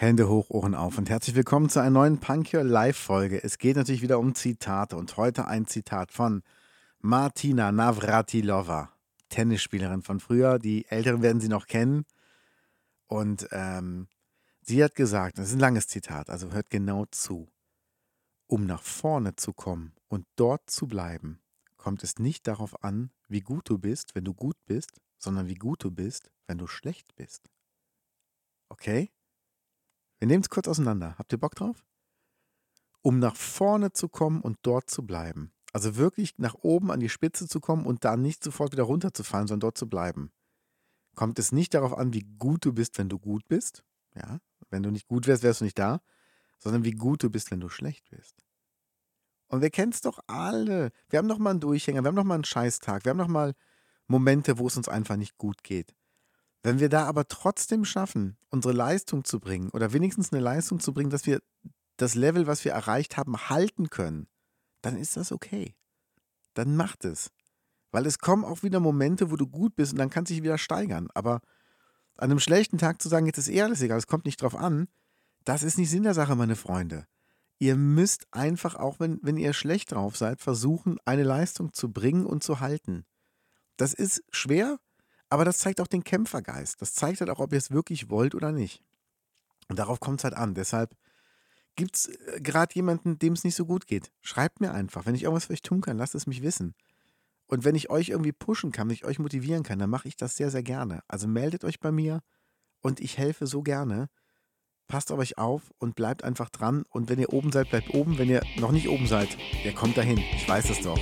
Hände hoch, Ohren auf und herzlich willkommen zu einer neuen Punk Your Live Folge. Es geht natürlich wieder um Zitate und heute ein Zitat von Martina Navratilova, Tennisspielerin von früher. Die Älteren werden sie noch kennen. Und ähm, sie hat gesagt, das ist ein langes Zitat, also hört genau zu. Um nach vorne zu kommen und dort zu bleiben, kommt es nicht darauf an, wie gut du bist, wenn du gut bist, sondern wie gut du bist, wenn du schlecht bist. Okay? Wir nehmen es kurz auseinander. Habt ihr Bock drauf? Um nach vorne zu kommen und dort zu bleiben. Also wirklich nach oben an die Spitze zu kommen und dann nicht sofort wieder runterzufallen, sondern dort zu bleiben. Kommt es nicht darauf an, wie gut du bist, wenn du gut bist. Ja, wenn du nicht gut wärst, wärst du nicht da. Sondern wie gut du bist, wenn du schlecht bist. Und wir kennen es doch alle. Wir haben doch mal einen Durchhänger, wir haben doch mal einen Scheißtag, wir haben doch mal Momente, wo es uns einfach nicht gut geht. Wenn wir da aber trotzdem schaffen, unsere Leistung zu bringen oder wenigstens eine Leistung zu bringen, dass wir das Level, was wir erreicht haben, halten können, dann ist das okay. Dann macht es. Weil es kommen auch wieder Momente, wo du gut bist und dann kannst du dich wieder steigern. Aber an einem schlechten Tag zu sagen, jetzt ist eh alles egal, es kommt nicht drauf an, das ist nicht Sinn der Sache, meine Freunde. Ihr müsst einfach, auch wenn, wenn ihr schlecht drauf seid, versuchen, eine Leistung zu bringen und zu halten. Das ist schwer, aber das zeigt auch den Kämpfergeist. Das zeigt halt auch, ob ihr es wirklich wollt oder nicht. Und darauf kommt es halt an. Deshalb gibt es äh, gerade jemanden, dem es nicht so gut geht. Schreibt mir einfach. Wenn ich irgendwas für euch tun kann, lasst es mich wissen. Und wenn ich euch irgendwie pushen kann, wenn ich euch motivieren kann, dann mache ich das sehr, sehr gerne. Also meldet euch bei mir und ich helfe so gerne. Passt auf euch auf und bleibt einfach dran. Und wenn ihr oben seid, bleibt oben. Wenn ihr noch nicht oben seid, ihr kommt dahin. Ich weiß es doch.